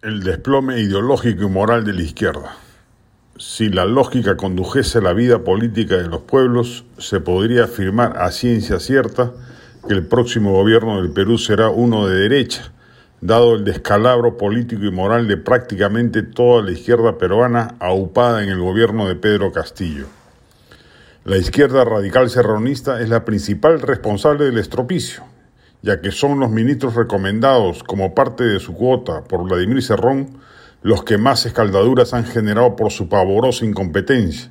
el desplome ideológico y moral de la izquierda. Si la lógica condujese la vida política de los pueblos, se podría afirmar a ciencia cierta que el próximo gobierno del Perú será uno de derecha, dado el descalabro político y moral de prácticamente toda la izquierda peruana aupada en el gobierno de Pedro Castillo. La izquierda radical serronista es la principal responsable del estropicio, ya que son los ministros recomendados como parte de su cuota por Vladimir Cerrón los que más escaldaduras han generado por su pavorosa incompetencia.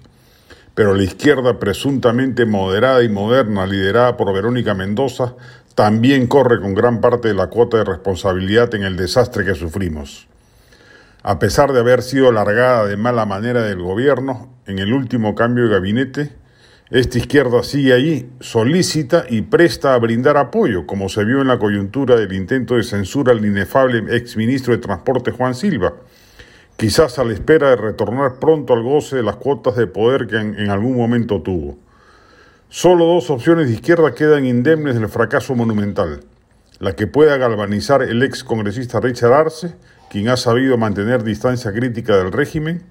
Pero la izquierda presuntamente moderada y moderna, liderada por Verónica Mendoza, también corre con gran parte de la cuota de responsabilidad en el desastre que sufrimos. A pesar de haber sido largada de mala manera del gobierno, en el último cambio de gabinete, esta izquierda sigue allí, solícita y presta a brindar apoyo, como se vio en la coyuntura del intento de censura al inefable exministro de Transporte Juan Silva, quizás a la espera de retornar pronto al goce de las cuotas de poder que en, en algún momento tuvo. Solo dos opciones de izquierda quedan indemnes del fracaso monumental. La que pueda galvanizar el ex congresista Richard Arce, quien ha sabido mantener distancia crítica del régimen,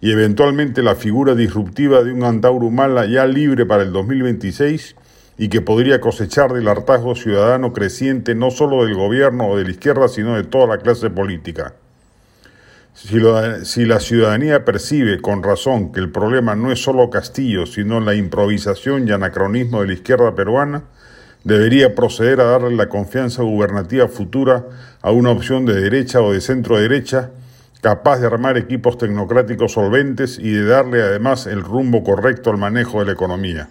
y eventualmente la figura disruptiva de un Antauro Humala ya libre para el 2026 y que podría cosechar del hartazgo ciudadano creciente no solo del gobierno o de la izquierda, sino de toda la clase política. Si, si, la ciudadanía percibe con razón que el problema no es solo Castillo, sino la improvisación y anacronismo de la izquierda peruana, debería proceder a darle la confianza gubernativa futura a una opción de derecha o de centro derecha capaz de armar equipos tecnocráticos solventes y de darle además el rumbo correcto al manejo de la economía.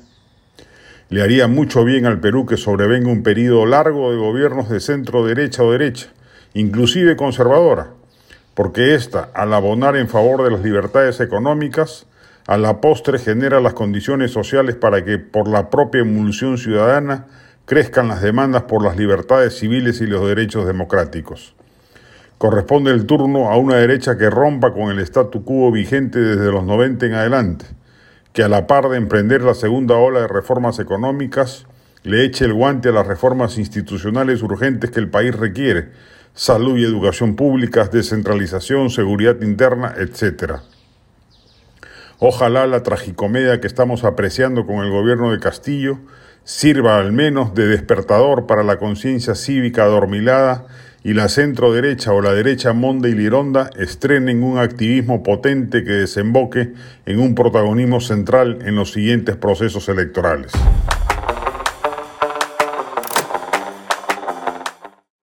Le haría mucho bien al Perú que sobrevenga un periodo largo de gobiernos de centro derecha o derecha, inclusive conservadora, porque ésta, al abonar en favor de las libertades económicas, a la postre genera las condiciones sociales para que, por la propia emulsión ciudadana, crezcan las demandas por las libertades civiles y los derechos democráticos. Corresponde el turno a una derecha que rompa con el statu quo vigente desde los 90 en adelante, que a la par de emprender la segunda ola de reformas económicas, le eche el guante a las reformas institucionales urgentes que el país requiere, salud y educación públicas, descentralización, seguridad interna, etc. Ojalá la tragicomedia que estamos apreciando con el gobierno de Castillo sirva al menos de despertador para la conciencia cívica adormilada y la centro derecha o la derecha monda y lironda estrenen un activismo potente que desemboque en un protagonismo central en los siguientes procesos electorales.